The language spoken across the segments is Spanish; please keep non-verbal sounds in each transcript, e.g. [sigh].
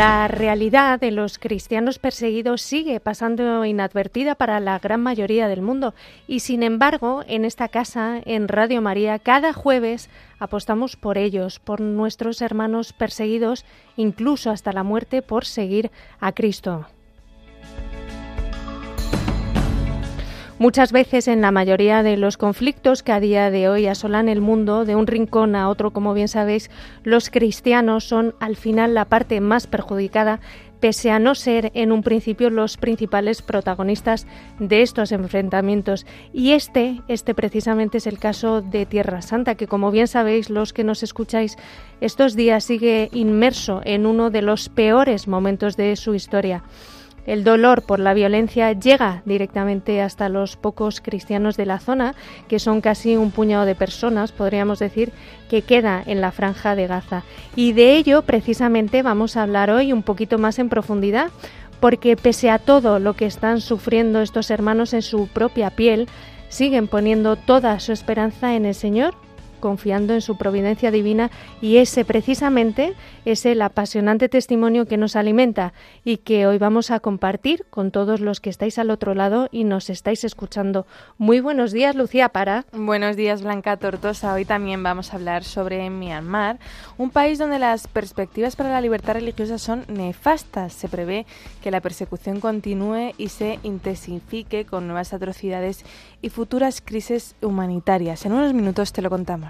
La realidad de los cristianos perseguidos sigue pasando inadvertida para la gran mayoría del mundo y sin embargo en esta casa, en Radio María, cada jueves apostamos por ellos, por nuestros hermanos perseguidos, incluso hasta la muerte, por seguir a Cristo. Muchas veces en la mayoría de los conflictos que a día de hoy asolan el mundo, de un rincón a otro, como bien sabéis, los cristianos son al final la parte más perjudicada, pese a no ser en un principio los principales protagonistas de estos enfrentamientos. Y este, este precisamente es el caso de Tierra Santa, que como bien sabéis los que nos escucháis, estos días sigue inmerso en uno de los peores momentos de su historia. El dolor por la violencia llega directamente hasta los pocos cristianos de la zona, que son casi un puñado de personas, podríamos decir, que queda en la franja de Gaza. Y de ello precisamente vamos a hablar hoy un poquito más en profundidad, porque pese a todo lo que están sufriendo estos hermanos en su propia piel, siguen poniendo toda su esperanza en el Señor confiando en su providencia divina y ese precisamente es el apasionante testimonio que nos alimenta y que hoy vamos a compartir con todos los que estáis al otro lado y nos estáis escuchando. Muy buenos días, Lucía Para. Buenos días, Blanca Tortosa. Hoy también vamos a hablar sobre Myanmar, un país donde las perspectivas para la libertad religiosa son nefastas. Se prevé que la persecución continúe y se intensifique con nuevas atrocidades y futuras crisis humanitarias. En unos minutos te lo contamos.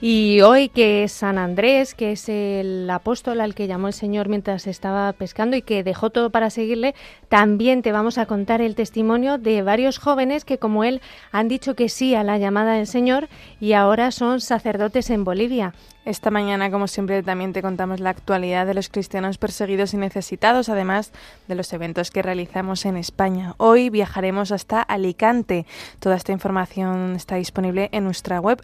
Y hoy que es San Andrés, que es el apóstol al que llamó el Señor mientras estaba pescando y que dejó todo para seguirle, también te vamos a contar el testimonio de varios jóvenes que como él han dicho que sí a la llamada del Señor y ahora son sacerdotes en Bolivia. Esta mañana, como siempre, también te contamos la actualidad de los cristianos perseguidos y necesitados, además de los eventos que realizamos en España. Hoy viajaremos hasta Alicante. Toda esta información está disponible en nuestra web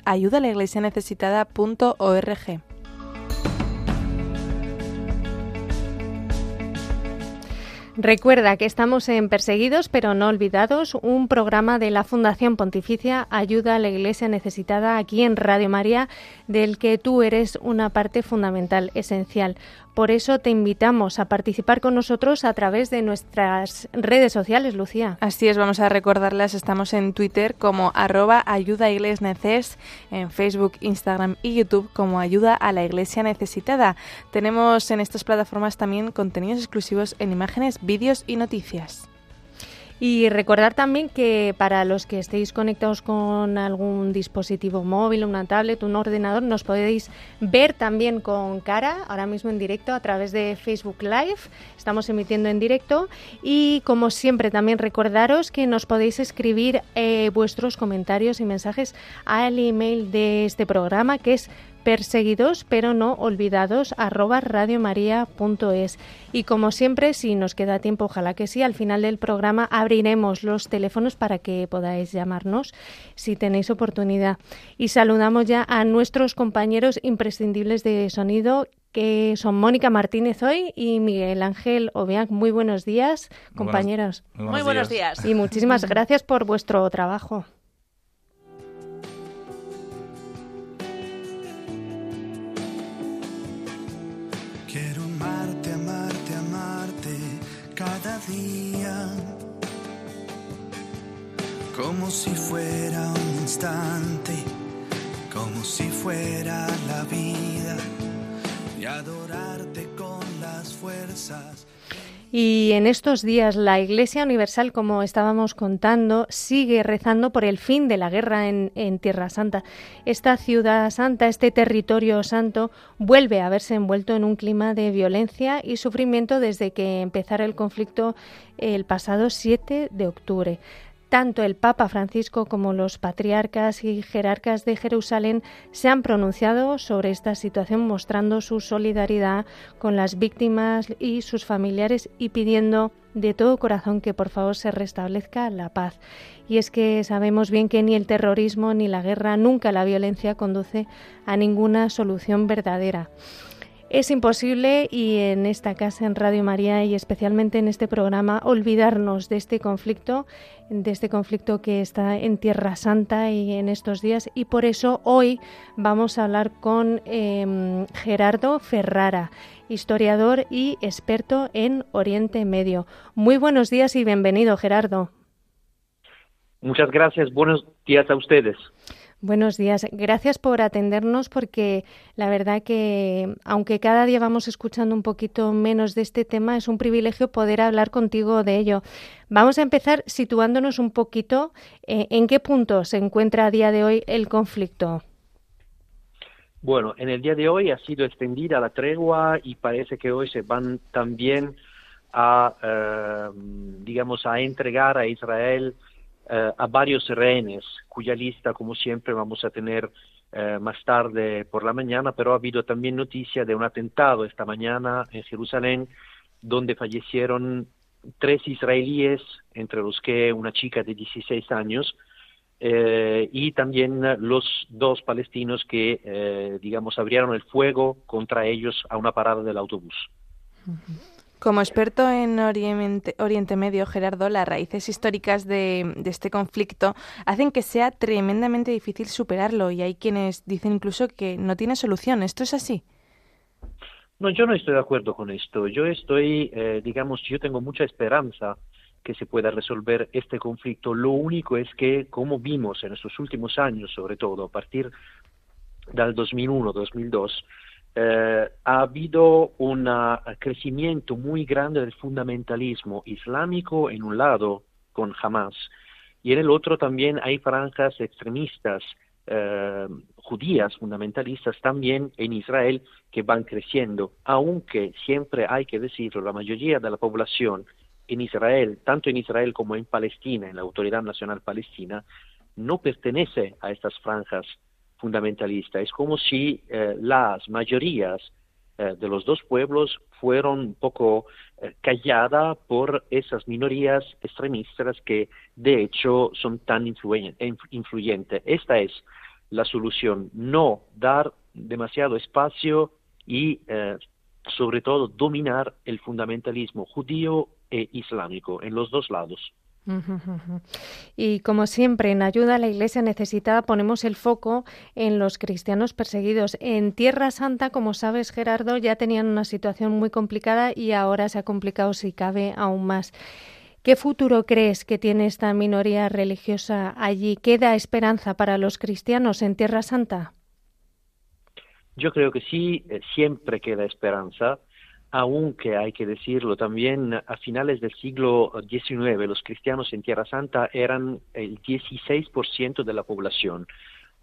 Recuerda que estamos en Perseguidos pero no olvidados, un programa de la Fundación Pontificia Ayuda a la Iglesia Necesitada aquí en Radio María, del que tú eres una parte fundamental, esencial. Por eso te invitamos a participar con nosotros a través de nuestras redes sociales, Lucía. Así es, vamos a recordarlas. Estamos en Twitter como arroba ayuda neces, en Facebook, Instagram y YouTube como ayuda a la iglesia necesitada. Tenemos en estas plataformas también contenidos exclusivos en imágenes, vídeos y noticias. Y recordar también que para los que estéis conectados con algún dispositivo móvil, una tablet, un ordenador, nos podéis ver también con cara, ahora mismo en directo, a través de Facebook Live. Estamos emitiendo en directo. Y como siempre, también recordaros que nos podéis escribir eh, vuestros comentarios y mensajes al email de este programa, que es perseguidos pero no olvidados arroba radiomaria.es y como siempre si nos queda tiempo ojalá que sí al final del programa abriremos los teléfonos para que podáis llamarnos si tenéis oportunidad y saludamos ya a nuestros compañeros imprescindibles de sonido que son Mónica Martínez hoy y Miguel Ángel Obeac. Muy buenos días, compañeros. muy buenos días. Y muchísimas [laughs] gracias por vuestro trabajo. Como si fuera un instante, como si fuera la vida, y adorarte con las fuerzas. Y en estos días la Iglesia Universal, como estábamos contando, sigue rezando por el fin de la guerra en, Tierra Santa. Esta ciudad santa, este territorio santo, vuelve a verse envuelto en un clima de violencia y sufrimiento desde que empezara el conflicto el pasado 7 de octubre. Tanto el Papa Francisco como los patriarcas y jerarcas de Jerusalén se han pronunciado sobre esta situación mostrando su solidaridad con las víctimas y sus familiares y pidiendo de todo corazón que por favor se restablezca la paz. Y es que sabemos bien que ni el terrorismo ni la guerra, nunca la violencia conduce a ninguna solución verdadera. Es imposible y en esta casa, en Radio María y especialmente en este programa, olvidarnos de este conflicto, de este conflicto que está en Tierra Santa y en estos días. Y por eso hoy vamos a hablar con em, Gerardo Ferrara, historiador y experto en Oriente Medio. Muy buenos días y bienvenido, Gerardo. Muchas gracias. Buenos días a ustedes. Buenos días. Gracias por atendernos porque la verdad que aunque cada día vamos escuchando un poquito menos de este tema, es un privilegio poder hablar contigo de ello. Vamos a empezar situándonos un poquito eh, en qué punto se encuentra a día de hoy el conflicto. Bueno, en el día de hoy ha sido extendida la tregua y parece que hoy se van también a, eh, digamos, a entregar a Israel eh, a varios rehenes, cuya lista, como siempre, vamos a tener eh, más tarde por la mañana, pero ha habido también noticia de un atentado esta mañana en Jerusalén, donde fallecieron tres israelíes, entre los que una chica de 16 años, eh, y también los dos palestinos que, digamos, abrieron el fuego contra ellos a una parada del autobús. Como experto en Oriente, Medio, Gerardo, las raíces históricas de, este conflicto hacen que sea tremendamente difícil superarlo y hay quienes dicen incluso que no tiene solución. ¿Esto es así? No, yo no estoy de acuerdo con esto. Yo estoy, eh, digamos, yo tengo mucha esperanza que se pueda resolver este conflicto. Lo único es que, como vimos en estos últimos años, sobre todo a partir del 2001-2002, eh, ha habido un crecimiento muy grande del fundamentalismo islámico en un lado con Hamas. Y en el otro también hay franjas extremistas eh, judías fundamentalistas también en Israel que van creciendo, aunque siempre hay que decirlo, la mayoría de la población en Israel, tanto en Israel como en Palestina, en la Autoridad Nacional Palestina, no pertenece a estas franjas fundamentalista. Es como si eh, las mayorías eh, de los dos pueblos fueron un poco eh, calladas por esas minorías extremistas que de hecho son tan influyentes. Esta es la solución, no dar demasiado espacio y sobre todo dominar el fundamentalismo judío e islámico en los dos lados. Y como siempre, en ayuda a la Iglesia necesitada ponemos el foco en los cristianos perseguidos. En Tierra Santa, como sabes, Gerardo, ya tenían una situación muy complicada y ahora se ha complicado, si cabe, aún más. ¿Qué futuro crees que tiene esta minoría religiosa allí? ¿Queda esperanza para los cristianos en Tierra Santa? Yo creo que sí, eh, siempre queda esperanza aunque hay que decirlo también, a finales del siglo XIX los cristianos en Tierra Santa eran el 16% de la población.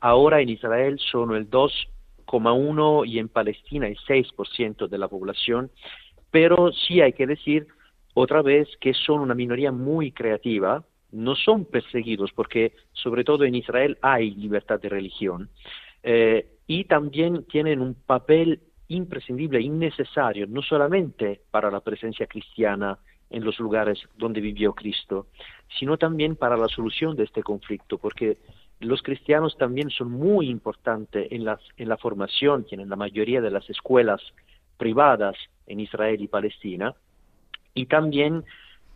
Ahora en Israel son el 2,1% y en Palestina el 6% de la población, pero sí hay que decir otra vez que son una minoría muy creativa, no son perseguidos porque sobre todo en Israel hay libertad de religión eh, y también tienen un papel imprescindible, innecesario, no solamente para la presencia cristiana en los lugares donde vivió Cristo, sino también para la solución de este conflicto, porque los cristianos también son muy importantes en la, en la formación, tienen la mayoría de las escuelas privadas en Israel y Palestina, y también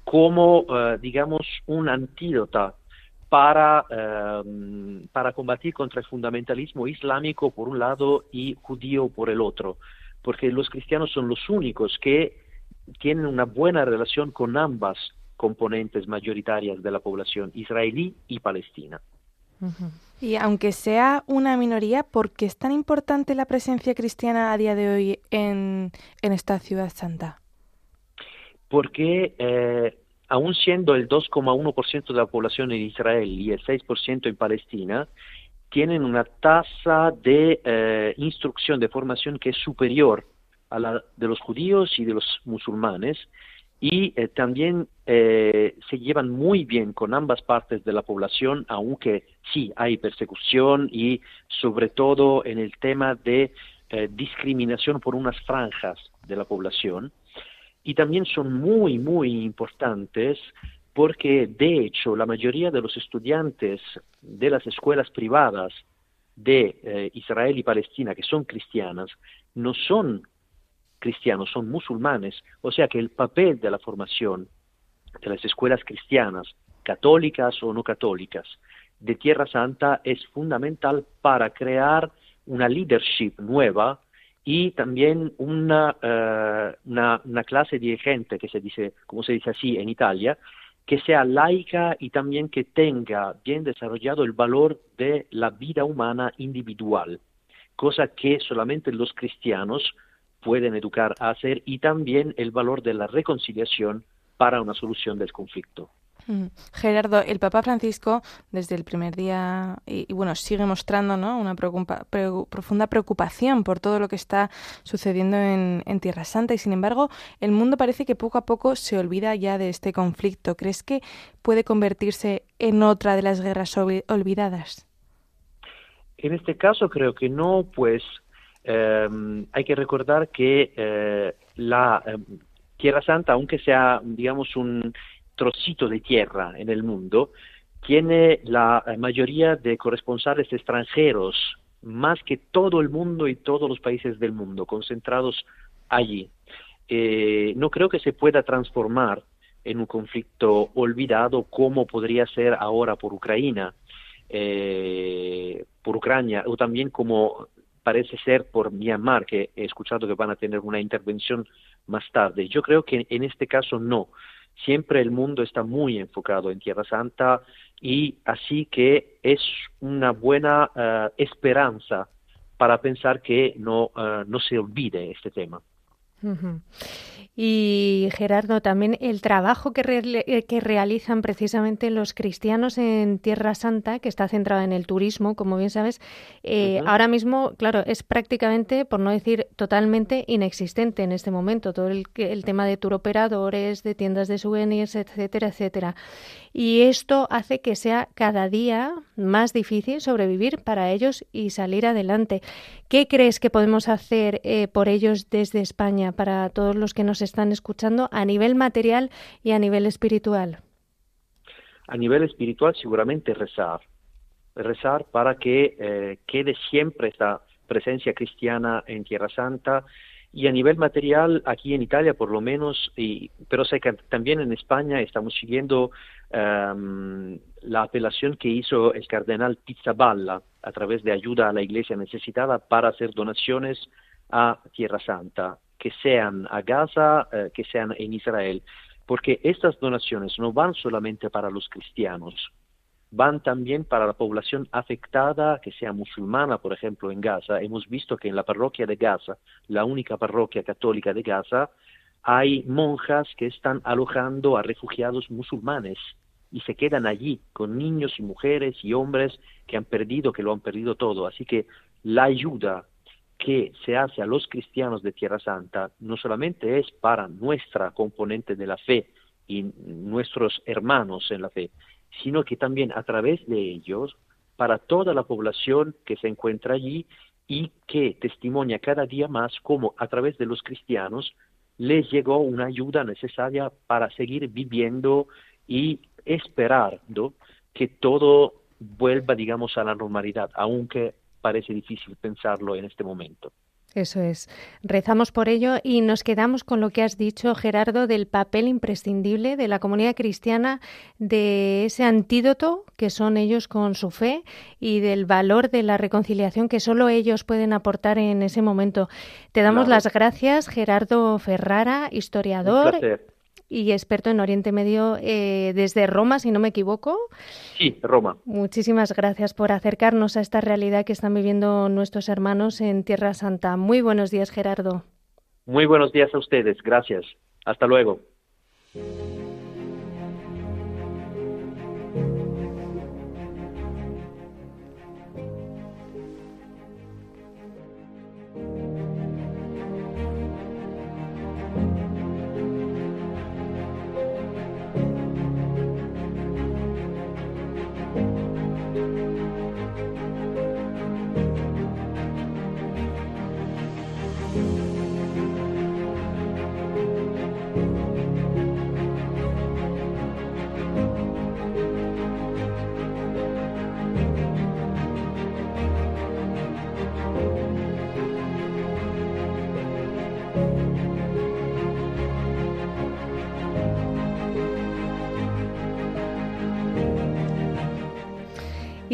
como, eh, digamos, un antídoto para, em, para combatir contra el fundamentalismo islámico por un lado y judío por el otro, porque los cristianos son los únicos que tienen una buena relación con ambas componentes mayoritarias de la población israelí y palestina. Y aunque sea una minoría, ¿por qué es tan importante la presencia cristiana a día de hoy en, en esta ciudad santa? Porque eh, aún siendo el 2,1% de la población en Israel y el 6% en Palestina, tienen una tasa de eh, instrucción, de formación que es superior a la de los judíos y de los musulmanes, y eh, también eh, se llevan muy bien con ambas partes de la población, aunque sí hay persecución y sobre todo en el tema de eh, discriminación por unas franjas de la población. Y también son muy, muy importantes porque de hecho la mayoría de los estudiantes de las escuelas privadas de Israel y Palestina que son cristianas no son cristianos, son musulmanes, o sea que el papel de la formación de las escuelas cristianas, católicas o no católicas, de Tierra Santa es fundamental para crear una leadership nueva y también una, eh, una, una, clase de gente que se dice, como se dice así en Italia, que sea laica y también que tenga bien desarrollado el valor de la vida humana individual, cosa que solamente los cristianos pueden educar a hacer y también el valor de la reconciliación para una solución del conflicto. Gerardo, el Papa Francisco desde el primer día y, bueno sigue mostrando ¿no? una profunda preocupación por todo lo que está sucediendo en, Tierra Santa y sin embargo el mundo parece que poco a poco se olvida ya de este conflicto. ¿Crees que puede convertirse en otra de las guerras olvidadas? En este caso creo que no, pues Em, hay que recordar que eh, la em, Tierra Santa, aunque sea, digamos, un trocito de tierra en el mundo, tiene la mayoría de corresponsales extranjeros, más que todo el mundo y todos los países del mundo, concentrados allí. Eh, no creo que se pueda transformar en un conflicto olvidado como podría ser ahora por Ucrania, eh, por Ucrania, o también como parece ser por Myanmar, que he escuchado que van a tener una intervención más tarde. Yo creo que en este caso no. Siempre el mundo está muy enfocado en Tierra Santa y así que es una buena eh, esperanza para pensar que no, eh, no se olvide este tema. Y Gerardo, también el trabajo que, eh, que, realizan precisamente los cristianos en Tierra Santa, que está centrado en el turismo, como bien sabes, eh, ahora mismo, claro, es prácticamente, por no decir totalmente, inexistente en este momento. Todo el, el tema de turoperadores, de tiendas de souvenirs, etcétera, etcétera. Y esto hace que sea cada día más difícil sobrevivir para ellos y salir adelante. ¿Qué crees que podemos hacer eh, por ellos desde España, para todos los que nos están escuchando, a nivel material y a nivel espiritual? A nivel espiritual seguramente rezar, rezar para que eh, quede siempre esta presencia cristiana en Tierra Santa. Y a nivel material, aquí en Italia por lo menos, y, pero sé que también en España estamos siguiendo um, la apelación que hizo el cardenal Pizzaballa a través de ayuda a la iglesia necesitada para hacer donaciones a Tierra Santa, que sean a Gaza, eh, que sean en Israel, porque estas donaciones no van solamente para los cristianos, van también para la población afectada, que sea musulmana, por ejemplo, en Gaza. Hemos visto que en la parroquia de Gaza, la única parroquia católica de Gaza, hay monjas que están alojando a refugiados musulmanes y se quedan allí con niños y mujeres y hombres que han perdido, que lo han perdido todo. Así que la ayuda que se hace a los cristianos de Tierra Santa no solamente es para nuestra componente de la fe y nuestros hermanos en la fe, sino que también a través de ellos para toda la población que se encuentra allí y que testimonia cada día más cómo a través de los cristianos les llegó una ayuda necesaria para seguir viviendo y esperando que todo vuelva, digamos, a la normalidad, aunque parece difícil pensarlo en este momento. Eso es. Rezamos por ello y nos quedamos con lo que has dicho, Gerardo, del papel imprescindible de la comunidad cristiana, de ese antídoto que son ellos con su fe y del valor de la reconciliación que solo ellos pueden aportar en ese momento. Te damos las gracias, Gerardo Ferrara, historiador y experto en Oriente Medio eh, desde Roma, si no me equivoco. Sí, Roma. Muchísimas gracias por acercarnos a esta realidad que están viviendo nuestros hermanos en Tierra Santa. Muy buenos días, Gerardo. Muy buenos días a ustedes. Gracias. Hasta luego.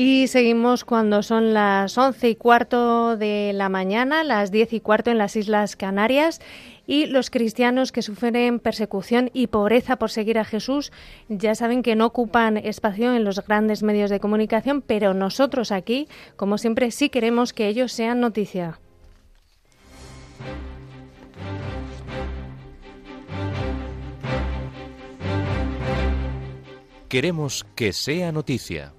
Y seguimos cuando son las once y cuarto de la mañana, las diez y cuarto en las Islas Canarias. Y los cristianos que sufren persecución y pobreza por seguir a Jesús ya saben que no ocupan espacio en los grandes medios de comunicación, pero nosotros aquí, como siempre, sí queremos que ellos sean noticia. Queremos que sea noticia.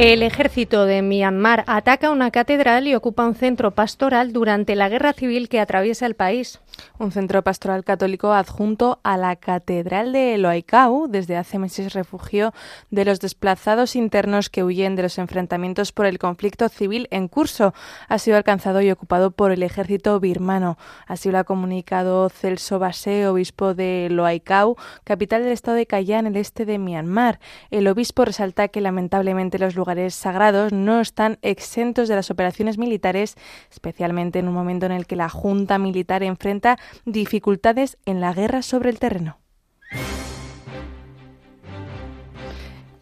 El ejército de Myanmar ataca una catedral y ocupa un centro pastoral durante la guerra civil que atraviesa el país. Un centro pastoral católico adjunto a la Catedral de Loaicau desde hace meses refugio de los desplazados internos que huyen de los enfrentamientos por el conflicto civil en curso. Ha sido alcanzado y ocupado por el ejército birmano. Así lo ha comunicado Celso Basé, obispo de Loaicau, capital del estado de Cayá en el este de Myanmar. El obispo resalta que lamentablemente los lugares lugares sagrados no están exentos de las operaciones militares, especialmente en un momento en el que la Junta Militar enfrenta dificultades en la guerra sobre el terreno.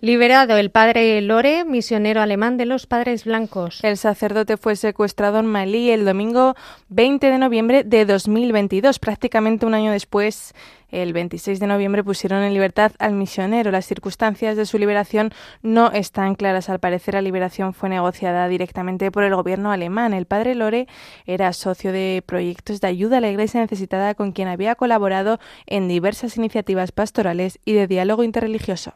Liberado el padre Lore, misionero alemán de los Padres Blancos. El sacerdote fue secuestrado en Malí el domingo 20 de noviembre de 2022, prácticamente un año después el 26 de noviembre pusieron en libertad al misionero. Las circunstancias de su liberación no están claras. Al parecer, la liberación fue negociada directamente por el gobierno alemán. El padre Lore era socio de proyectos de ayuda a la iglesia necesitada con quien había colaborado en diversas iniciativas pastorales y de diálogo interreligioso.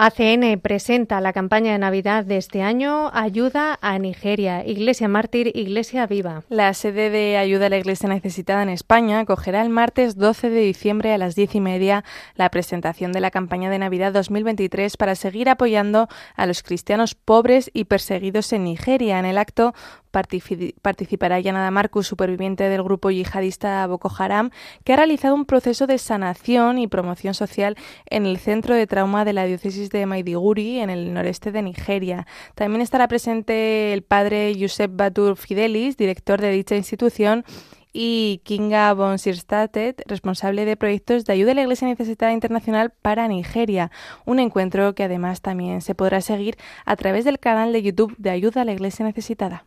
ACN presenta la campaña de Navidad de este año Ayuda a Nigeria, Iglesia Mártir, Iglesia Viva. La sede de Ayuda a la Iglesia Necesitada en España acogerá el martes 12 de diciembre a las diez y media la presentación de la campaña de Navidad 2023 para seguir apoyando a los cristianos pobres y perseguidos en Nigeria. En el acto participará Yanada Marcus, superviviente del grupo yihadista Boko Haram, que ha realizado un proceso de sanación y promoción social en el centro de trauma de la diócesis de Maidiguri, en el noreste de Nigeria. También estará presente el padre Josep Batur Fidelis, director de dicha institución, y Kinga von Sirstatet, responsable de proyectos de ayuda a la Iglesia Necesitada Internacional para Nigeria, un encuentro que además también se podrá seguir a través del canal de YouTube de Ayuda a la Iglesia Necesitada.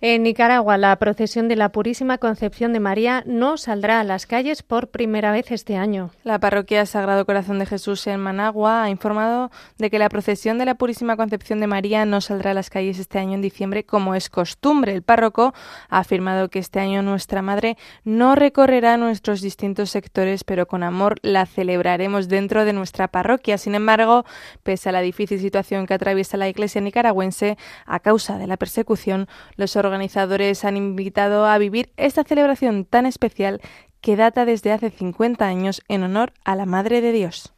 En Nicaragua, la procesión de la Purísima Concepción de María no saldrá a las calles por primera vez este año. La parroquia Sagrado Corazón de Jesús en Managua ha informado de que la procesión de la Purísima Concepción de María no saldrá a las calles este año en diciembre como es costumbre. El párroco ha afirmado que este año nuestra Madre no recorrerá nuestros distintos sectores, pero con amor la celebraremos dentro de nuestra parroquia. Sin embargo, pese a la difícil situación que atraviesa la Iglesia nicaragüense a causa de la persecución, los organizadores han invitado a vivir esta celebración tan especial que data desde hace 50 años en honor a la Madre de Dios.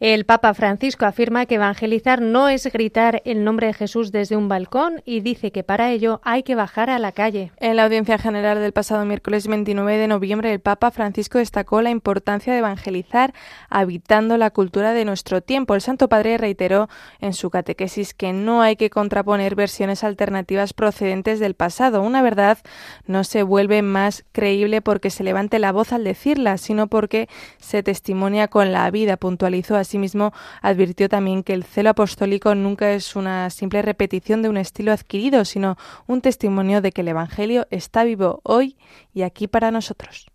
El Papa Francisco afirma que evangelizar no es gritar el nombre de Jesús desde un balcón y dice que para ello hay que bajar a la calle. En la audiencia general del pasado miércoles 29 de noviembre, el Papa Francisco destacó la importancia de evangelizar habitando la cultura de nuestro tiempo. El Santo Padre reiteró en su catequesis que no hay que contraponer versiones alternativas procedentes del pasado. Una verdad no se vuelve más creíble porque se levante la voz al decirla, sino porque se testimonia con la vida, puntualizó así Asimismo, advirtió también que el celo apostólico nunca es una simple repetición de un estilo adquirido, sino un testimonio de que el Evangelio está vivo hoy y aquí para nosotros.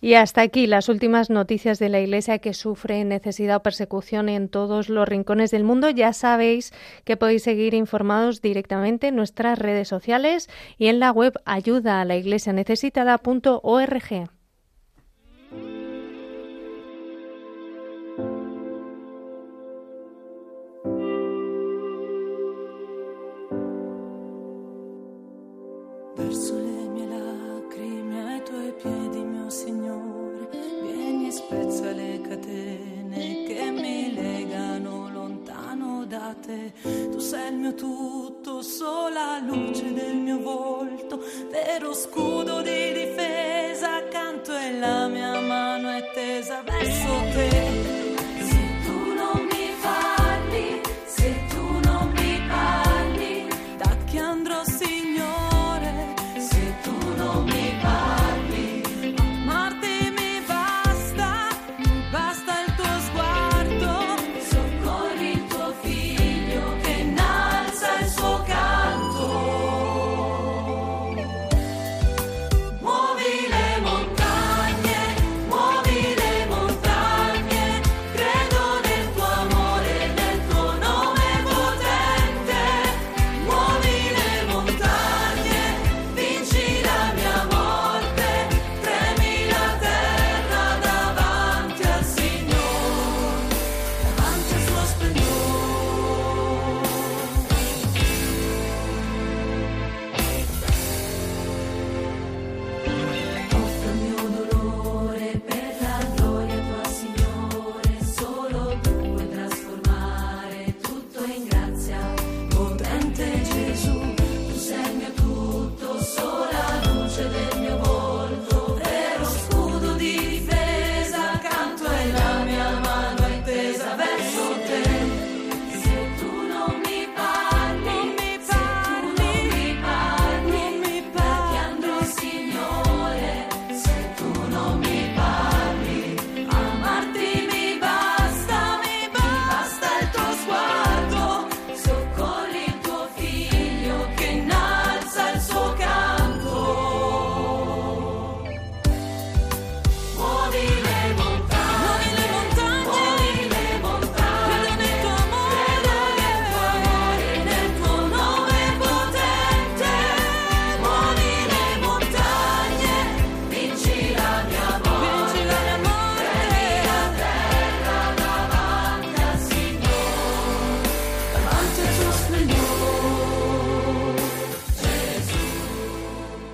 Y hasta aquí las últimas noticias de la Iglesia que sufre necesidad o persecución en todos los rincones del mundo. Ya sabéis que podéis seguir informados directamente en nuestras redes sociales y en la web ayuda a la iglesia necesitada.org. Verso le mie lacrime ai tuoi piedi, mio Signore, vieni e spezza le catene lontano da te. Tu sei il mio tutto, sola luce del mio volto, vero scudo di difesa, accanto e la mia mano è tesa verso te.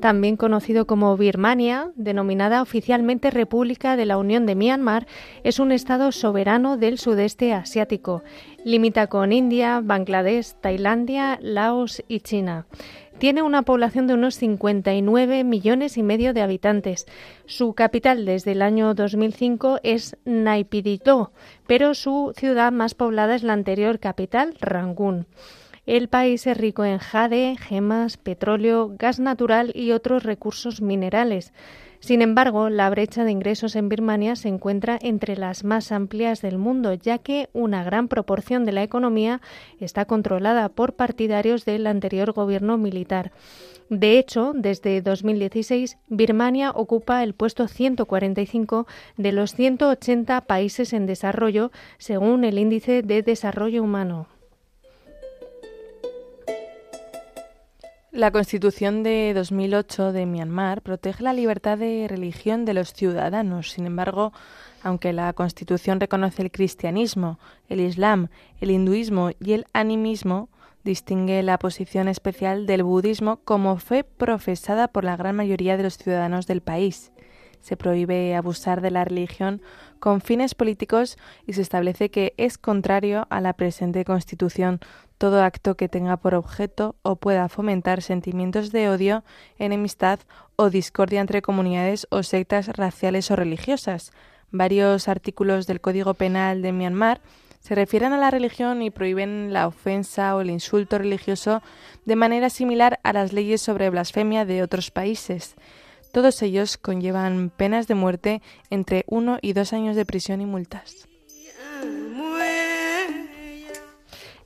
También conocido como Birmania, denominada oficialmente República de la Unión de Myanmar, es un estado soberano del sudeste asiático. Limita con India, Bangladesh, Tailandia, Laos y China. Tiene una población de unos 59 millones y medio de habitantes. Su capital desde el año 2005 es Naypyidaw, pero su ciudad más poblada es la anterior capital, Rangún. El país es rico en jade, gemas, petróleo, gas natural y otros recursos minerales. Sin embargo, la brecha de ingresos en Birmania se encuentra entre las más amplias del mundo, ya que una gran proporción de la economía está controlada por partidarios del anterior gobierno militar. De hecho, desde 2016, Birmania ocupa el puesto 145 de los 180 países en desarrollo, según el Índice de Desarrollo Humano. La Constitución de 2008 de Myanmar protege la libertad de religión de los ciudadanos. Sin embargo, aunque la Constitución reconoce el cristianismo, el islam, el hinduismo y el animismo, distingue la posición especial del budismo como fe profesada por la gran mayoría de los ciudadanos del país. Se prohíbe abusar de la religión con fines políticos y se establece que es contrario a la presente Constitución todo acto que tenga por objeto o pueda fomentar sentimientos de odio, enemistad o discordia entre comunidades o sectas raciales o religiosas. Varios artículos del Código Penal de Myanmar se refieren a la religión y prohíben la ofensa o el insulto religioso de manera similar a las leyes sobre blasfemia de otros países. Todos ellos conllevan penas de muerte entre uno y dos años de prisión y multas.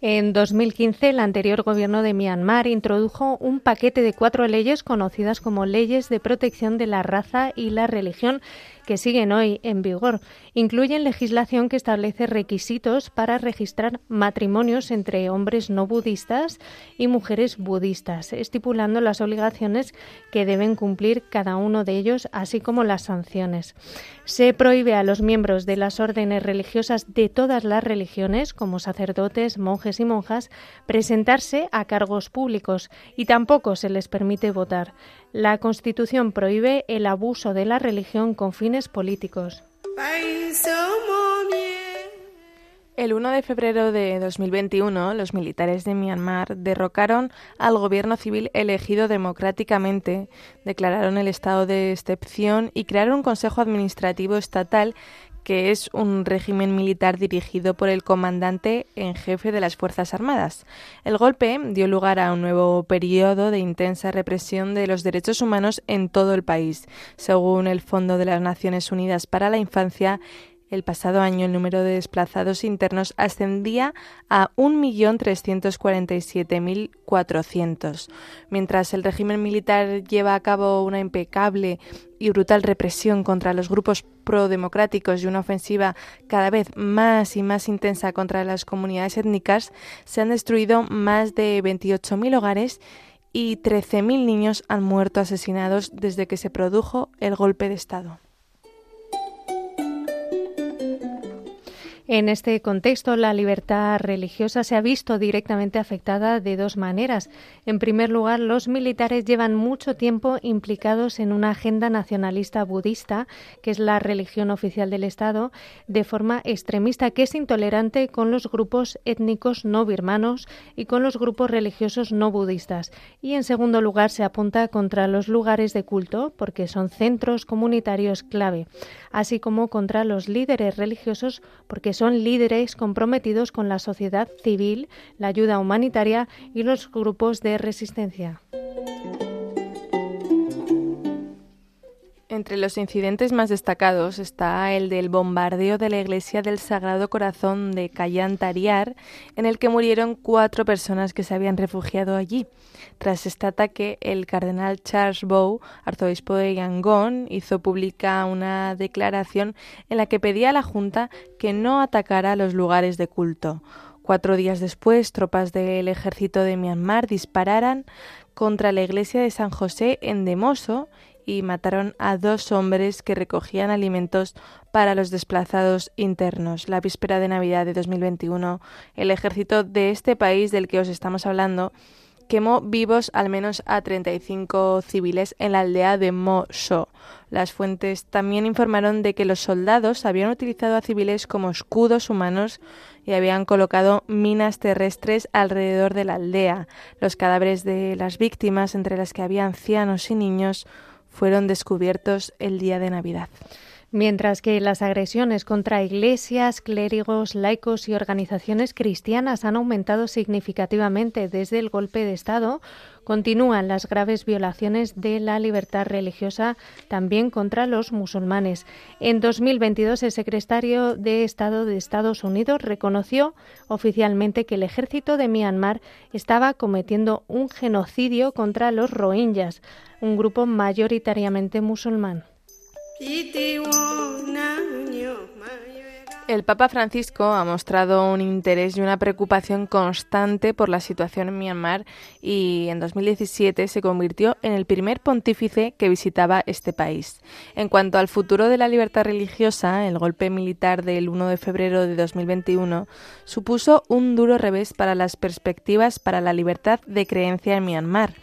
En 2015, el anterior gobierno de Myanmar introdujo un paquete de cuatro leyes conocidas como leyes de protección de la raza y la religión que siguen hoy en vigor. Incluyen legislación que establece requisitos para registrar matrimonios entre hombres no budistas y mujeres budistas, estipulando las obligaciones que deben cumplir cada uno de ellos, así como las sanciones. Se prohíbe a los miembros de las órdenes religiosas de todas las religiones, como sacerdotes, monjes y monjas, presentarse a cargos públicos y tampoco se les permite votar. La Constitución prohíbe el abuso de la religión con fines políticos. El 1 de febrero de 2021, los militares de Myanmar derrocaron al gobierno civil elegido democráticamente, declararon el estado de excepción y crearon un Consejo Administrativo Estatal que es un régimen militar dirigido por el comandante en jefe de las Fuerzas Armadas. El golpe dio lugar a un nuevo periodo de intensa represión de los derechos humanos en todo el país. Según el Fondo de las Naciones Unidas para la Infancia, el pasado año el número de desplazados internos ascendía a 1.347.400. Mientras el régimen militar lleva a cabo una impecable y brutal represión contra los grupos prodemocráticos y una ofensiva cada vez más y más intensa contra las comunidades étnicas, se han destruido más de 28.000 hogares y 13.000 niños han muerto asesinados desde que se produjo el golpe de Estado. En este contexto, la libertad religiosa se ha visto directamente afectada de dos maneras. En primer lugar, los militares llevan mucho tiempo implicados en una agenda nacionalista budista, que es la religión oficial del Estado, de forma extremista, que es intolerante con los grupos étnicos no birmanos y con los grupos religiosos no budistas. Y en segundo lugar, se apunta contra los lugares de culto, porque son centros comunitarios clave, así como contra los líderes religiosos, porque son líderes comprometidos con la sociedad civil, la ayuda humanitaria y los grupos de resistencia. Entre los incidentes más destacados está el del bombardeo de la iglesia del Sagrado Corazón de Kayan Tariar, en el que murieron cuatro personas que se habían refugiado allí. Tras este ataque, el cardenal Charles Bow, arzobispo de Yangon, hizo pública una declaración en la que pedía a la Junta que no atacara los lugares de culto. Cuatro días después, tropas del ejército de Myanmar dispararan contra la iglesia de San José en Demoso y mataron a dos hombres que recogían alimentos para los desplazados internos. La víspera de Navidad de 2021, el ejército de este país del que os estamos hablando quemó vivos al menos a 35 civiles en la aldea de Mo-So. Las fuentes también informaron de que los soldados habían utilizado a civiles como escudos humanos y habían colocado minas terrestres alrededor de la aldea. Los cadáveres de las víctimas, entre las que había ancianos y niños, fueron descubiertos el día de Navidad. Mientras que las agresiones contra iglesias, clérigos, laicos y organizaciones cristianas han aumentado significativamente desde el golpe de Estado, continúan las graves violaciones de la libertad religiosa también contra los musulmanes. En 2022, el secretario de Estado de Estados Unidos reconoció oficialmente que el ejército de Myanmar estaba cometiendo un genocidio contra los rohingyas, un grupo mayoritariamente musulmán. El Papa Francisco ha mostrado un interés y una preocupación constante por la situación en Myanmar y en 2017 se convirtió en el primer pontífice que visitaba este país. En cuanto al futuro de la libertad religiosa, el golpe militar del 1 de febrero de 2021 supuso un duro revés para las perspectivas para la libertad de creencia en Myanmar.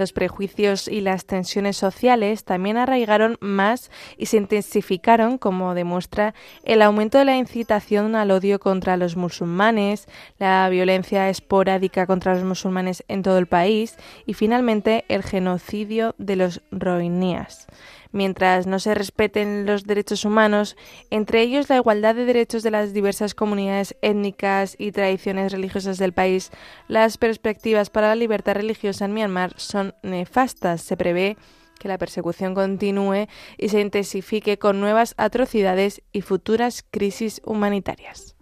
Los prejuicios y las tensiones sociales también arraigaron más y se intensificaron, como demuestra el aumento de la incitación al odio contra los musulmanes, la violencia esporádica contra los musulmanes en todo el país y finalmente el genocidio de los rohingya's mientras no se respeten los derechos humanos, entre ellos la igualdad de derechos de las diversas comunidades étnicas y tradiciones religiosas del país, las perspectivas para la libertad religiosa en Myanmar son nefastas. Se prevé que la persecución continúe y se intensifique con nuevas atrocidades y futuras crisis humanitarias.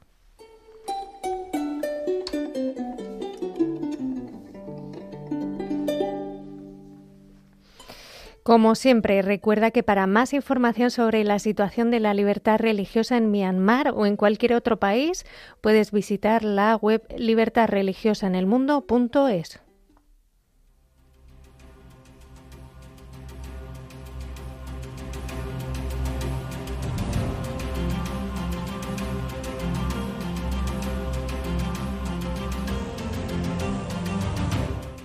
Como siempre, recuerda que para más información sobre la situación de la libertad religiosa en Myanmar o en cualquier otro país, puedes visitar la web libertadreligiosaenelmundo.es.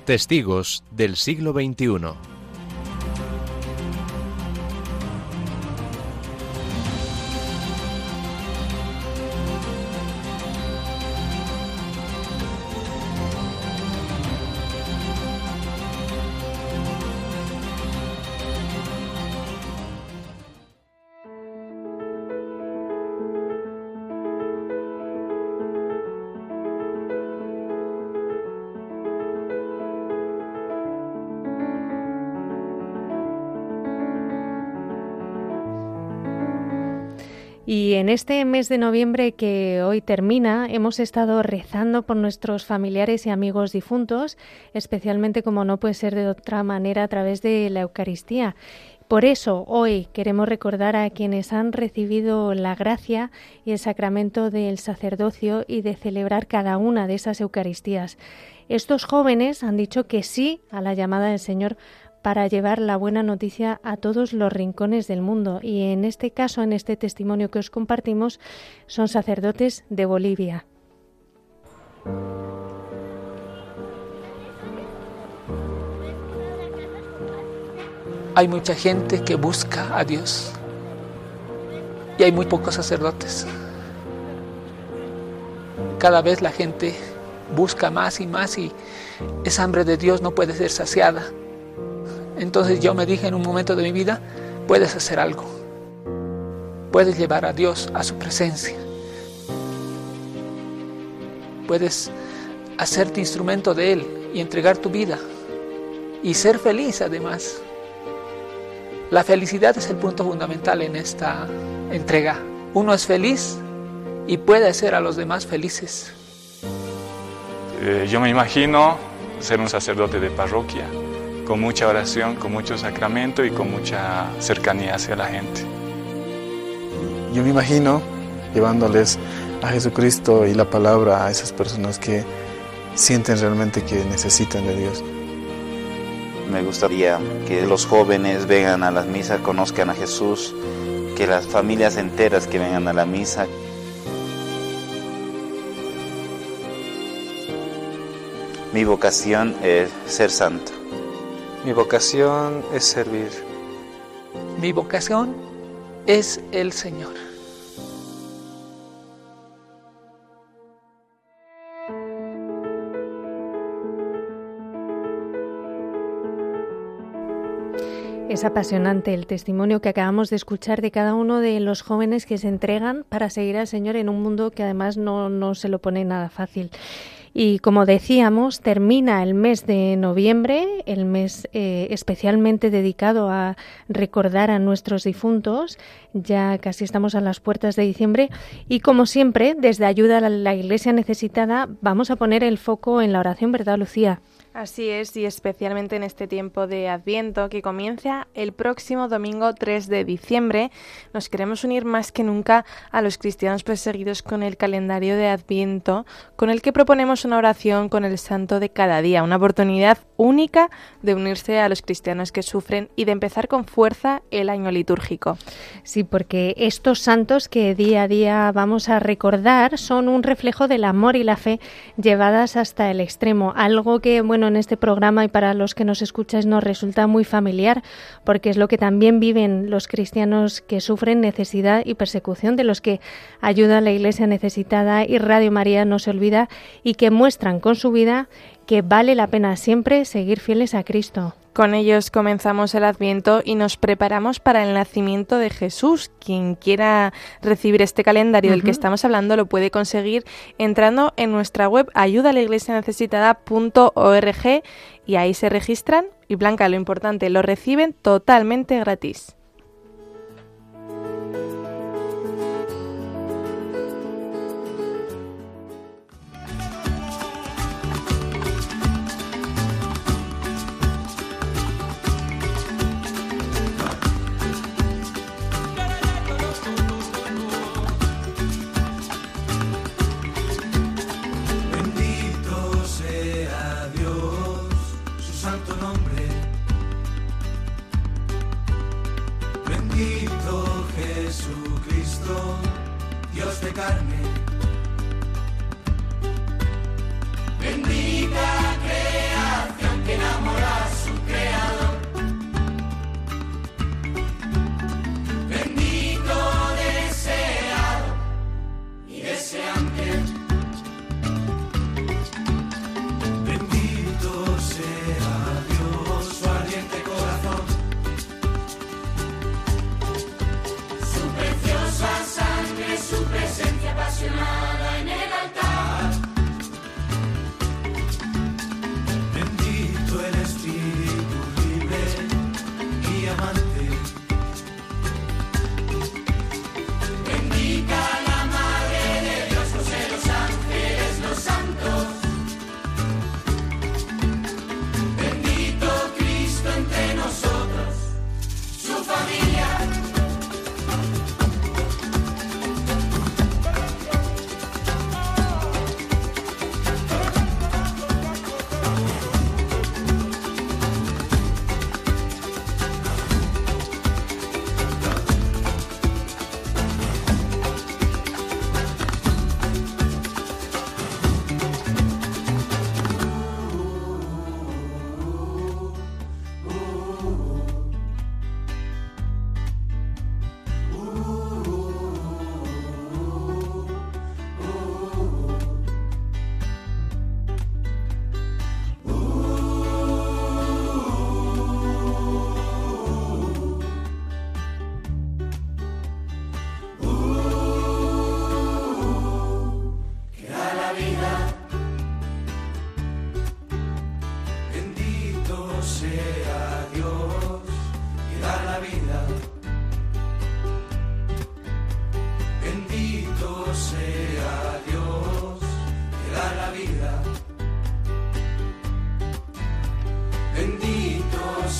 Testigos del siglo XXI. De noviembre que hoy termina, hemos estado rezando por nuestros familiares y amigos difuntos, especialmente como no puede ser de otra manera a través de la Eucaristía. Por eso hoy queremos recordar a quienes han recibido la gracia y el sacramento del sacerdocio y de celebrar cada una de esas Eucaristías. Estos jóvenes han dicho que sí a la llamada del Señor para llevar la buena noticia a todos los rincones del mundo. Y en este caso, en este testimonio que os compartimos, son sacerdotes de Bolivia. Hay mucha gente que busca a Dios y hay muy pocos sacerdotes. Cada vez la gente busca más y más y esa hambre de Dios no puede ser saciada. Entonces yo me dije en un momento de mi vida, puedes hacer algo. Puedes llevar a Dios a su presencia. Puedes hacerte instrumento de Él y entregar tu vida y ser feliz además. La felicidad es el punto fundamental en esta entrega. Uno es feliz y puede hacer a los demás felices. Eh, yo me imagino ser un sacerdote de parroquia, con mucha oración, con mucho sacramento y con mucha cercanía hacia la gente. Yo me imagino llevándoles a Jesucristo y la palabra a esas personas que sienten realmente que necesitan de Dios. Me gustaría que los jóvenes vengan a las misas, conozcan a Jesús, que las familias enteras que vengan a la misa. Mi vocación es ser santo. Mi vocación es servir. Mi vocación es el Señor. Es apasionante el testimonio que acabamos de escuchar de cada uno de los jóvenes que se entregan para seguir al Señor en un mundo que además no, no se lo pone nada fácil. Y como decíamos, termina el mes de noviembre, el mes eh, especialmente dedicado a recordar a nuestros difuntos. Ya casi estamos a las puertas de diciembre. Y como siempre, desde Ayuda a la Iglesia Necesitada, vamos a poner el foco en la oración, ¿verdad, Lucía? Así es, y especialmente en este tiempo de Adviento que comienza el próximo domingo 3 de diciembre, nos queremos unir más que nunca a los cristianos perseguidos con el calendario de Adviento, con el que proponemos una oración con el santo de cada día, una oportunidad única de unirse a los cristianos que sufren y de empezar con fuerza el año litúrgico. Sí, porque estos santos que día a día vamos a recordar son un reflejo del amor y la fe llevadas hasta el extremo, algo que, bueno, en este programa y para los que nos escucháis nos resulta muy familiar, porque es lo que también viven los cristianos que sufren necesidad y persecución, de los que ayuda a la Iglesia necesitada y Radio María no se olvida y que muestran con su vida que vale la pena siempre seguir fieles a Cristo. Con ellos comenzamos el Adviento y nos preparamos para el nacimiento de Jesús. Quien quiera recibir este calendario del que estamos hablando lo puede conseguir entrando en nuestra web ayudalaiglesianecesitada.org y ahí se registran y Blanca, lo importante, lo reciben totalmente gratis. Su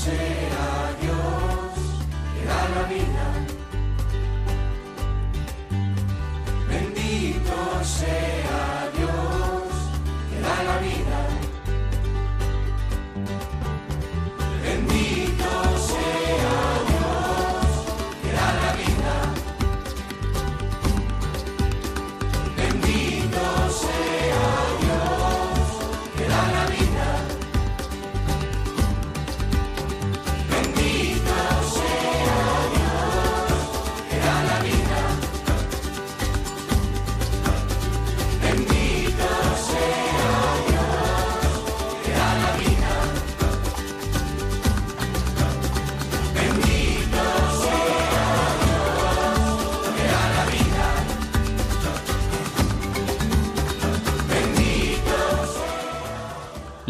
sea Dios que da la vida. Bendito sea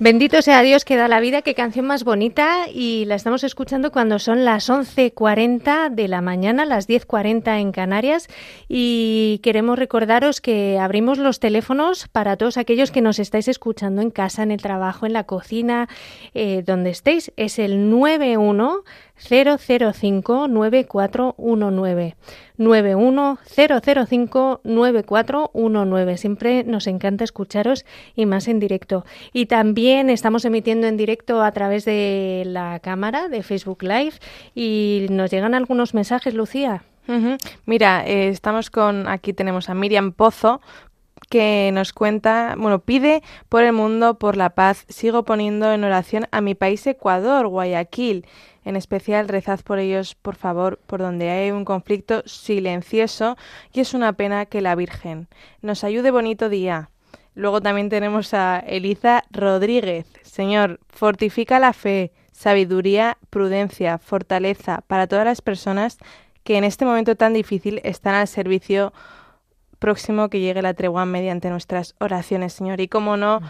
Bendito sea Dios que da la vida, qué canción más bonita y la estamos escuchando cuando son las 11.40 de la mañana, las 10.40 en Canarias y queremos recordaros que abrimos los teléfonos para todos aquellos que nos estáis escuchando en casa, en el trabajo, en la cocina, eh, donde estéis, es el 91 005 9419 91005 9419. Siempre nos encanta escucharos y más en directo. Y también estamos emitiendo en directo a través de la cámara de Facebook Live y nos llegan algunos mensajes, Lucía. Mira, eh, estamos con, aquí tenemos a Miriam Pozo que nos cuenta, bueno, pide por el mundo, por la paz, sigo poniendo en oración a mi país Ecuador, Guayaquil. En especial, rezad por ellos, por favor, por donde hay un conflicto silencioso y es una pena que la Virgen nos ayude bonito día. Luego también tenemos a Eliza Rodríguez. Señor, fortifica la fe, sabiduría, prudencia, fortaleza para todas las personas que en este momento tan difícil están al servicio próximo que llegue la tregua mediante nuestras oraciones, Señor. Y como no,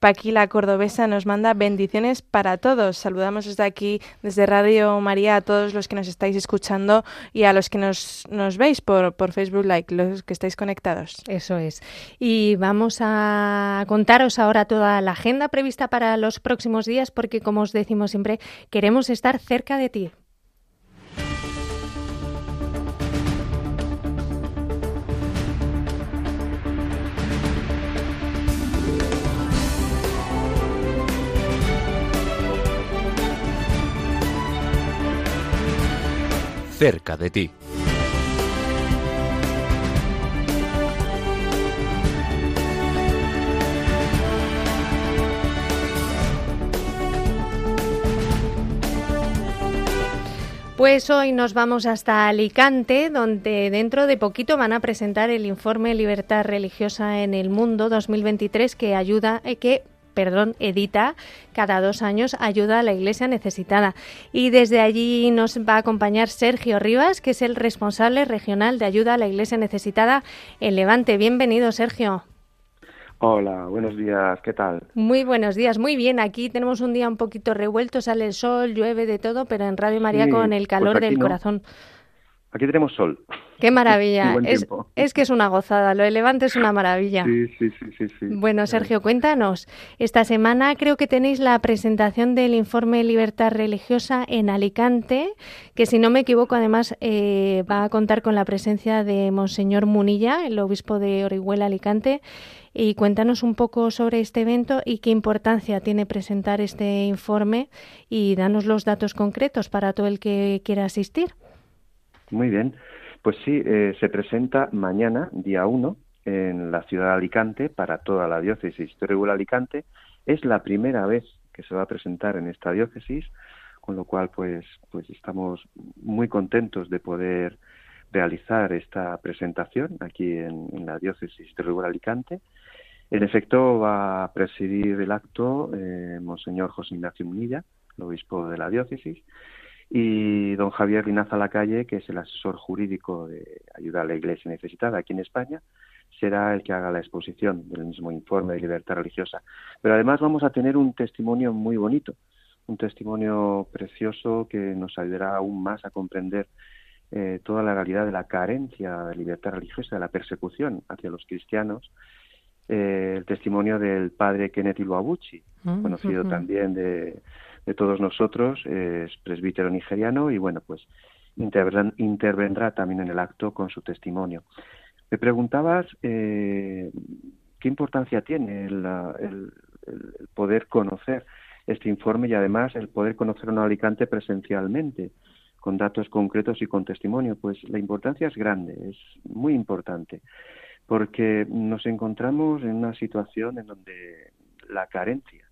Paqui la cordobesa nos manda bendiciones para todos. Saludamos desde aquí, desde Radio María, a todos los que nos estáis escuchando y a los que nos, nos veis por, por Facebook Like, los que estáis conectados. Eso es. Y vamos a contaros ahora toda la agenda prevista para los próximos días porque, como os decimos siempre, queremos estar cerca de ti. Cerca de ti. Pues hoy nos vamos hasta Alicante, donde dentro de poquito van a presentar el informe Libertad Religiosa en el Mundo 2023 que ayuda, eh, que perdón, edita cada dos años ayuda a la Iglesia necesitada. Y desde allí nos va a acompañar Sergio Rivas, que es el responsable regional de ayuda a la Iglesia necesitada en Levante. Bienvenido, Sergio. Hola, buenos días, ¿qué tal? Muy buenos días, muy bien. Aquí tenemos un día un poquito revuelto, sale el sol, llueve de todo, pero en Radio María Sí, con el pues calor del no. corazón. Aquí tenemos sol. Qué maravilla. [laughs] Es, que es una gozada. Lo de Levante es una maravilla. Sí, sí, sí, sí, sí. Bueno, Sergio, cuéntanos. Esta semana creo que tenéis la presentación del informe Libertad Religiosa en Alicante, que si no me equivoco, además eh, va a contar con la presencia de Monseñor Munilla, el obispo de Orihuela Alicante. Y cuéntanos un poco sobre este evento y qué importancia tiene presentar este informe y danos los datos concretos para todo el que quiera asistir. Muy bien. Pues sí, eh, se presenta mañana, día 1, en la ciudad de Alicante para toda la diócesis de Alicante. Es la primera vez que se va a presentar en esta diócesis, con lo cual pues, pues estamos muy contentos de poder realizar esta presentación aquí en, la diócesis de Orihuela Alicante. En efecto, va a presidir el acto eh, Monseñor José Ignacio Munilla, el obispo de la diócesis, y don Javier Linaza Lacalle, que es el asesor jurídico de ayuda a la Iglesia necesitada aquí en España, será el que haga la exposición del mismo informe de libertad religiosa. Pero además vamos a tener un testimonio muy bonito, un testimonio precioso que nos ayudará aún más a comprender eh, toda la realidad de la carencia de libertad religiosa, de la persecución hacia los cristianos eh, el testimonio del padre Kenneth Iluabuchi, Mm, conocido también de, de todos nosotros, es presbítero nigeriano y bueno, pues intervendrá, también en el acto con su testimonio. Me preguntabas eh, qué importancia tiene el, el- poder conocer este informe y además el poder conocer a Alicante presencialmente, con datos concretos y con testimonio. Pues la importancia es grande, es muy importante porque nos encontramos en una situación en donde la carencia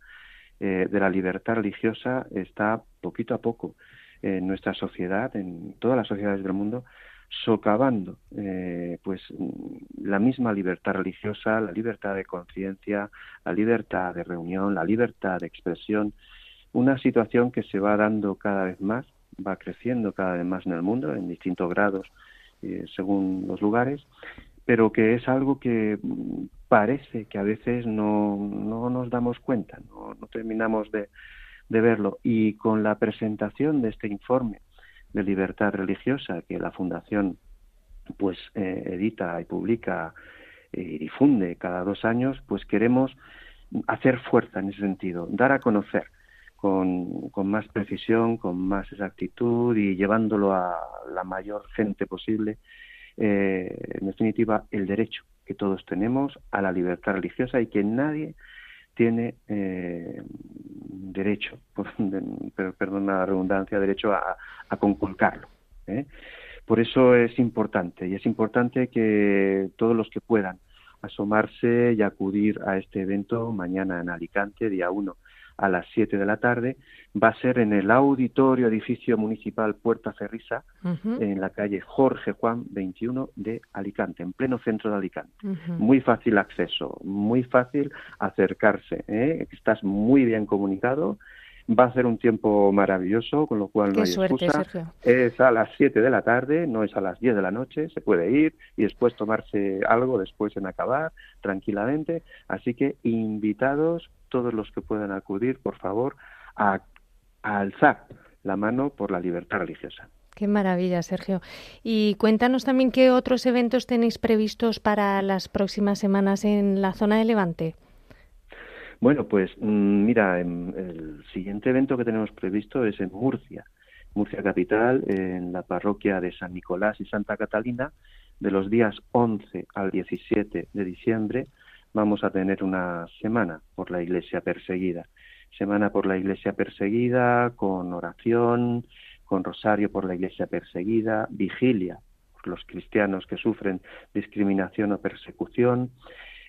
eh, de la libertad religiosa está poquito a poco en nuestra sociedad, en todas las sociedades del mundo, socavando eh, pues la misma libertad religiosa, la libertad de conciencia, la libertad de reunión, la libertad de expresión, una situación que se va dando cada vez más, va creciendo cada vez más en el mundo en distintos grados eh, según los lugares, pero que es algo que parece que a veces no, no nos damos cuenta, no, no terminamos de, de verlo. Y con la presentación de este informe de libertad religiosa que la Fundación pues eh, edita y publica eh, y difunde cada dos años, pues queremos hacer fuerza en ese sentido, dar a conocer con, con más precisión, con más exactitud y llevándolo a la mayor gente posible, eh, en definitiva, el derecho que todos tenemos a la libertad religiosa y que nadie tiene eh, derecho, [laughs] por, de- per- perdón la redundancia, derecho a, a conculcarlo. ¿eh? Por eso es importante y es importante que todos los que puedan asomarse y acudir a este evento mañana en Alicante, día 1 a las 7 de la tarde, va a ser en el auditorio edificio municipal Puerta Cerrisa, Ujú. en la calle Jorge Juan 21 de Alicante, en pleno centro de Alicante. Muy fácil acceso, muy fácil acercarse. ¿eh? Estás muy bien comunicado. Va a ser un tiempo maravilloso, con lo cual no hay suerte, excusa. Sergio. Es a las 7 de la tarde, no es a las 10 de la noche. Se puede ir y después tomarse algo después en acabar tranquilamente. Así que invitados todos los que puedan acudir, por favor, a, a alzar la mano por la libertad religiosa. Qué maravilla, Sergio. Y cuéntanos también qué otros eventos tenéis previstos para las próximas semanas en la zona de Levante. Bueno, pues mm, mira, el siguiente evento que tenemos previsto es en Murcia, Murcia capital, en la parroquia de San Nicolás y Santa Catalina, de los días 11 al 17 de diciembre vamos a tener una semana por la iglesia perseguida. Semana por la iglesia perseguida, con oración, con rosario por la iglesia perseguida, vigilia por los cristianos que sufren discriminación o persecución.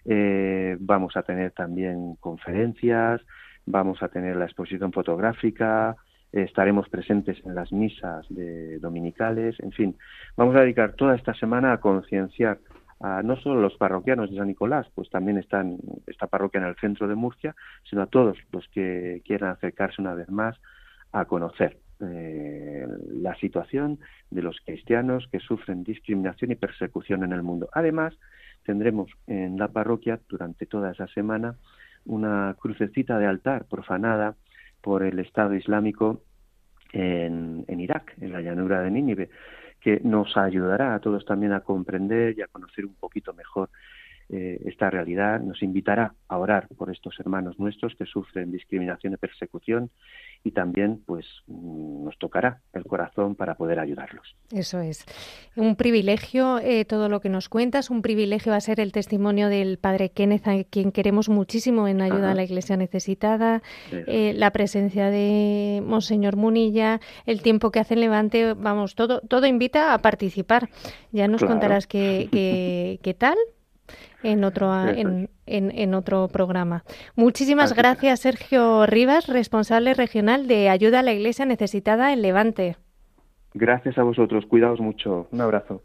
Eh, vamos a tener también conferencias, vamos a tener la exposición fotográfica, estaremos presentes en las misas de dominicales, en fin, vamos a dedicar toda esta semana a concienciar a no solo los parroquianos de San Nicolás, pues también están esta parroquia en el centro de Murcia, sino a todos los que quieran acercarse una vez más a conocer eh, la situación de los cristianos que sufren discriminación y persecución en el mundo. Además, tendremos en la parroquia durante toda esa semana una crucecita de altar profanada por el Estado Islámico en, en Irak, en la llanura de Nínive, que nos ayudará a todos también a comprender y a conocer un poquito mejor eh, esta realidad, nos invitará a orar por estos hermanos nuestros que sufren discriminación y persecución y también pues mm, nos tocará el corazón para poder ayudarlos. Eso es. Un privilegio eh, todo lo que nos cuentas, un privilegio va a ser el testimonio del padre Kenneth, a quien queremos muchísimo en ayuda Ajá. a la iglesia necesitada, eh, la presencia de Monseñor Munilla, el tiempo que hace en Levante, vamos, todo, todo invita a participar. Ya nos Claro. contarás qué, qué, [laughs] qué tal en otro, en, en, en otro programa. Muchísimas Así gracias, Sergio Rivas, responsable regional de ayuda a la iglesia necesitada en Levante. Gracias a vosotros, cuidaos mucho, un abrazo.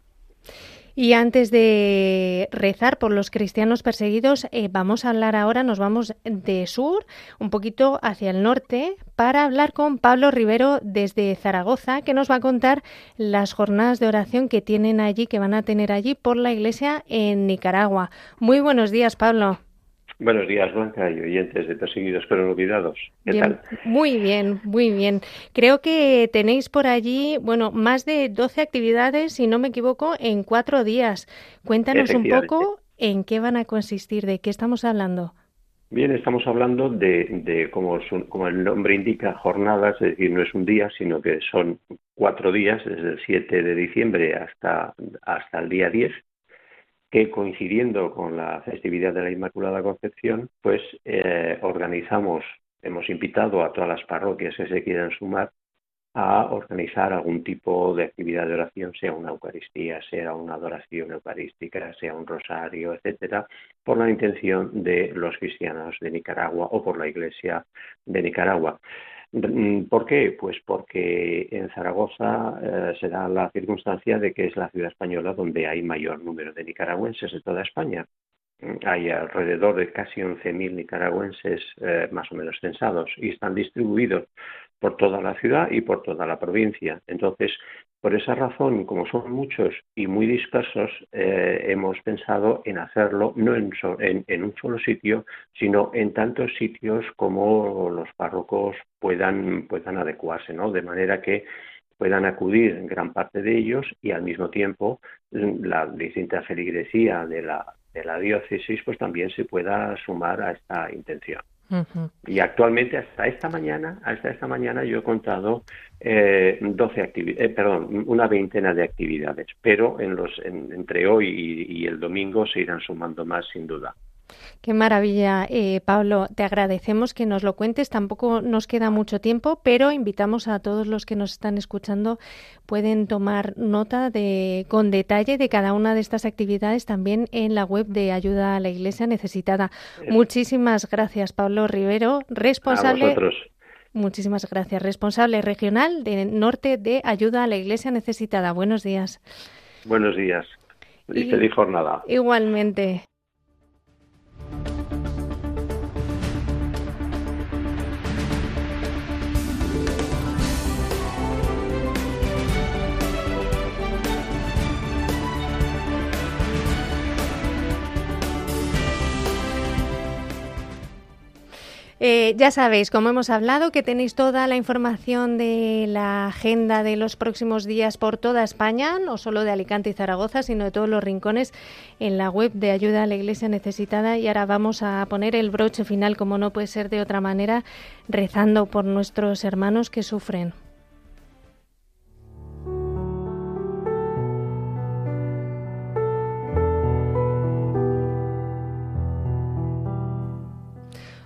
Y antes de rezar por los cristianos perseguidos, eh, vamos a hablar ahora, nos vamos de sur, un poquito hacia el norte, para hablar con Pablo Rivero desde Zaragoza, que nos va a contar las jornadas de oración que tienen allí, que van a tener allí por la iglesia en Nicaragua. Muy buenos días, Pablo. Buenos días, Blanca y oyentes de Perseguidos pero olvidados. ¿Qué Bien, tal? Muy bien, muy bien. Creo que tenéis por allí, bueno, más de 12 actividades, si no me equivoco, en cuatro días. Cuéntanos un poco en qué van a consistir, de qué estamos hablando. Bien, estamos hablando de, de como, su- como el nombre indica, jornadas, es decir, no es un día, sino que son cuatro días, desde el 7 de diciembre hasta, hasta el día 10, que coincidiendo con la festividad de la Inmaculada Concepción, pues eh, organizamos, hemos invitado a todas las parroquias que se quieran sumar a organizar algún tipo de actividad de oración, sea una Eucaristía, sea una adoración eucarística, sea un rosario, etcétera, por la intención de los cristianos de Nicaragua o por la Iglesia de Nicaragua. Mm, ¿Por qué? Pues porque en Zaragoza eh, se da la circunstancia de que es la ciudad española donde hay mayor número de nicaragüenses de toda España. Mm, Hay alrededor de casi 11.000 nicaragüenses eh, más o menos censados y están distribuidos por toda la ciudad y por toda la provincia. Entonces, por esa razón, como son muchos y muy dispersos, eh, hemos pensado en hacerlo no en, un solo sitio, sino en tantos sitios como los párrocos puedan, puedan adecuarse, ¿no? De manera que puedan acudir gran parte de ellos y al mismo tiempo mm, la distinta feligresía de la, de la diócesis pues también se pueda sumar a esta intención. Y actualmente hasta esta mañana, hasta esta mañana yo he contado eh, 12 activi- eh, perdón, una veintena de actividades, pero en los en- entre hoy y el domingo se irán sumando más sin duda. Qué maravilla, eh, Pablo. Te agradecemos que nos lo cuentes. Tampoco nos queda mucho tiempo, pero invitamos a todos los que nos están escuchando, pueden tomar nota de, con detalle de cada una de estas actividades también en la web de Ayuda a la Iglesia Necesitada. Muchísimas gracias, Pablo Rivero, responsable. Muchísimas gracias, responsable regional de Norte de Ayuda a la Iglesia Necesitada. Buenos días. Buenos días Y- feliz jornada. Igualmente. Eh, ya sabéis, como hemos hablado, que tenéis toda la información de la agenda de los próximos días por toda España, no solo de Alicante y Zaragoza, sino de todos los rincones en la web de Ayuda a la Iglesia Necesitada. Y ahora vamos a poner el broche final, como no puede ser de otra manera, rezando por nuestros hermanos que sufren.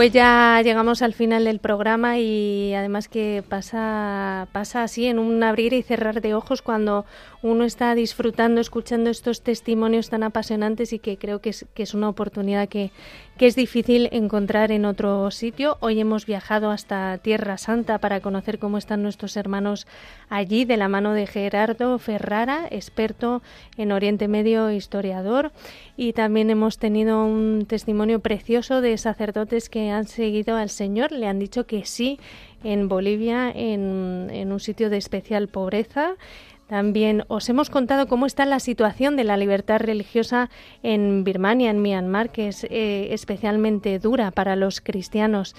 Pues ya llegamos al final del programa y además que pasa, pasa así en un abrir y cerrar de ojos cuando uno está disfrutando, escuchando estos testimonios tan apasionantes y que creo que es, que es una oportunidad que, que es difícil encontrar en otro sitio. Hoy hemos viajado hasta Tierra Santa para conocer cómo están nuestros hermanos allí, de la mano de Gerardo Ferrara, experto en Oriente Medio, historiador, y también hemos tenido un testimonio precioso de sacerdotes que han seguido al Señor, le han dicho que sí en Bolivia, en, en un sitio de especial pobreza. También os hemos contado cómo está la situación de la libertad religiosa en Birmania, en Myanmar, que es eh, especialmente dura para los cristianos.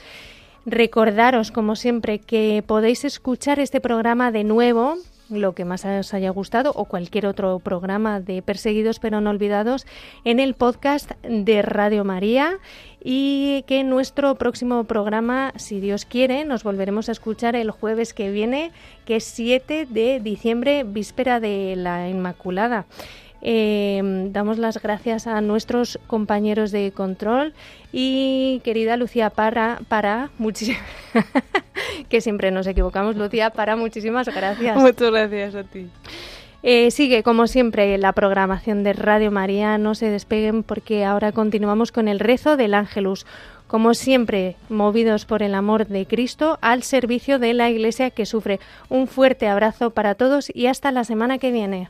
Recordaros, como siempre, que podéis escuchar este programa de nuevo lo que más os haya gustado o cualquier otro programa de Perseguidos pero no olvidados en el podcast de Radio María y que nuestro próximo programa, si Dios quiere, nos volveremos a escuchar el jueves que viene, que es 7 de diciembre, víspera de la Inmaculada. Eh, damos las gracias a nuestros compañeros de control y querida Lucía Parra, para muchísimas [laughs] que siempre nos equivocamos, Lucía, para muchísimas gracias. Muchas gracias a ti. Eh, sigue, como siempre, la programación de Radio María. No se despeguen porque ahora continuamos con el rezo del Ángelus. Como siempre, movidos por el amor de Cristo, al servicio de la Iglesia que sufre. Un fuerte abrazo para todos y hasta la semana que viene.